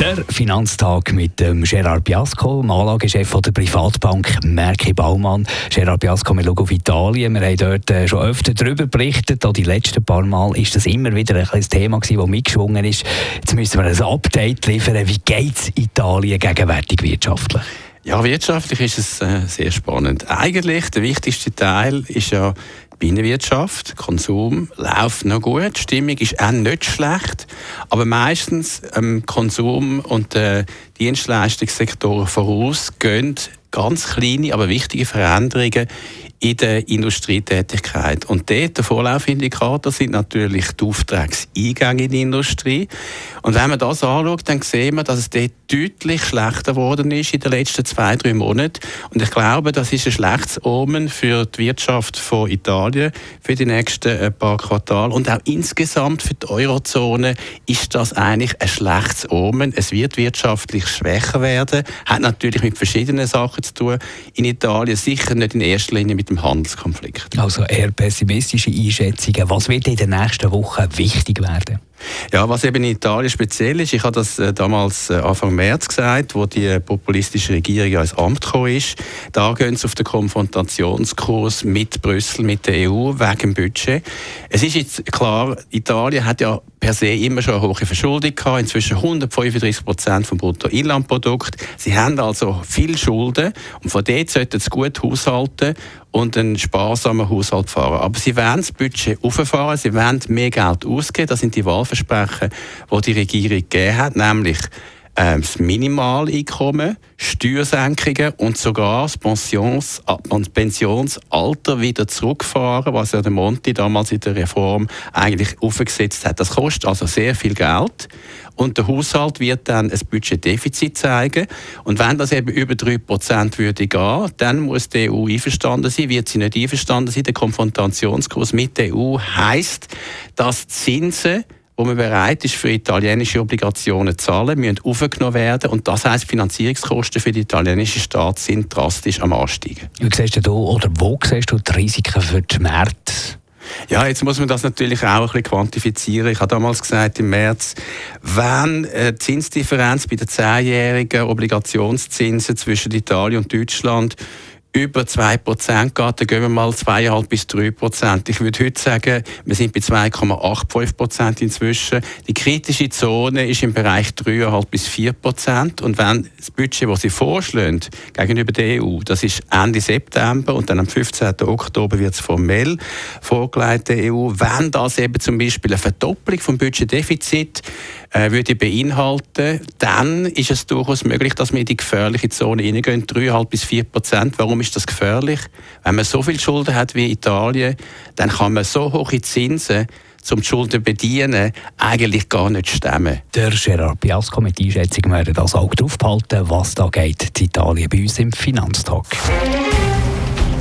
der Finanztag mit dem Gerard Biasco, dem Anlagechef der Privatbank Merki Baumann. Gerard Biasco, wir schauen auf Italien. Wir haben dort äh, schon öfter darüber berichtet. Auch die letzten paar Mal ist das immer wieder ein Thema gewesen, das mitgeschwungen ist. Jetzt müssen wir ein Update liefern. Wie geht es Italien gegenwärtig wirtschaftlich? Ja, wirtschaftlich ist es äh, sehr spannend. Eigentlich der wichtigste Teil ist ja Bienenwirtschaft, Konsum läuft noch gut, die Stimmung ist auch nicht schlecht, aber meistens ähm, Konsum und äh, Dienstleistungssektoren voraus gehen ganz kleine, aber wichtige Veränderungen in der Industrietätigkeit. Und dort der Vorlaufindikator sind natürlich die Auftragseingänge in die Industrie. Und wenn man das anschaut, dann sehen wir, dass es dort deutlich schlechter geworden ist in den letzten zwei, drei Monaten. Und ich glaube, das ist ein schlechtes Omen für die Wirtschaft von Italien für die nächsten äh, paar Quartale. Und auch insgesamt für die Eurozone ist das eigentlich ein schlechtes Omen. Es wird wirtschaftlich schwächer werden. Hat natürlich mit verschiedenen Sachen zu tun. In Italien sicher nicht in erster Linie mit dem Handelskonflikt. Also eher pessimistische Einschätzungen. Was wird in den nächsten Wochen wichtig werden? Ja, was eben in Italien speziell ist, ich habe das äh, damals äh, Anfang März gesagt, wo die populistische Regierung ins Amt gekommen ist, da gehen sie auf den Konfrontationskurs mit Brüssel, mit der EU, wegen dem Budget. Es ist jetzt klar, Italien hat ja per se immer schon eine hohe Verschuldung gehabt, inzwischen 135 Prozent vom Bruttoinlandprodukt. Sie haben also viel Schulden und von dort sollten sie gut haushalten und einen sparsamen Haushalt fahren. Aber sie wollen das Budget auffahren, sie wollen mehr Geld ausgeben. Das sind die Wahlversprechen, die die Regierung gegeben hat, nämlich ähm, das Minimaleinkommen, Steuersenkungen und sogar das Pensions, Pensionsalter wieder zurückfahren, was ja der Monti damals in der Reform eigentlich aufgesetzt hat. Das kostet also sehr viel Geld und der Haushalt wird dann ein Budgetdefizit zeigen. Und wenn das eben über 3% würde gehen, dann muss die EU einverstanden sein. Wird sie nicht einverstanden sein, der Konfrontationskurs mit der EU heißt, dass Zinsen wo man bereit ist, für italienische Obligationen zu zahlen, müssen aufgenommen werden. Und das heisst, Finanzierungskosten für den italienischen Staat sind drastisch am Ansteigen. Wie siehst du oder wo siehst du die Risiken für die Märkte? Ja, jetzt muss man das natürlich auch ein bisschen quantifizieren. Ich habe damals gesagt, im März, wenn äh, die Zinsdifferenz bei den zehnjährigen Obligationszinsen zwischen Italien und Deutschland über 2% geht, dann gehen wir mal 2,5 bis 3%. Ich würde heute sagen, wir sind bei 2,85% inzwischen. Die kritische Zone ist im Bereich 3,5 bis 4%. Und wenn das Budget, das Sie vorschlagen, gegenüber der EU, das ist Ende September und dann am 15. Oktober wird es formell vorgelegt der EU, wenn das eben zum Beispiel eine Verdopplung vom Budgetdefizit äh, würde beinhalten, dann ist es durchaus möglich, dass wir in die gefährliche Zone hineingehen, 3,5 bis 4 Prozent. Warum ist das gefährlich? Wenn man so viel Schulden hat wie Italien, dann kann man so hohe Zinsen zum Schulden bedienen, eigentlich gar nicht stemmen. Der Gerard Biasco mit Einschätzung werden das auch drauf behalten, was da geht in Italien bei uns im Finanztag.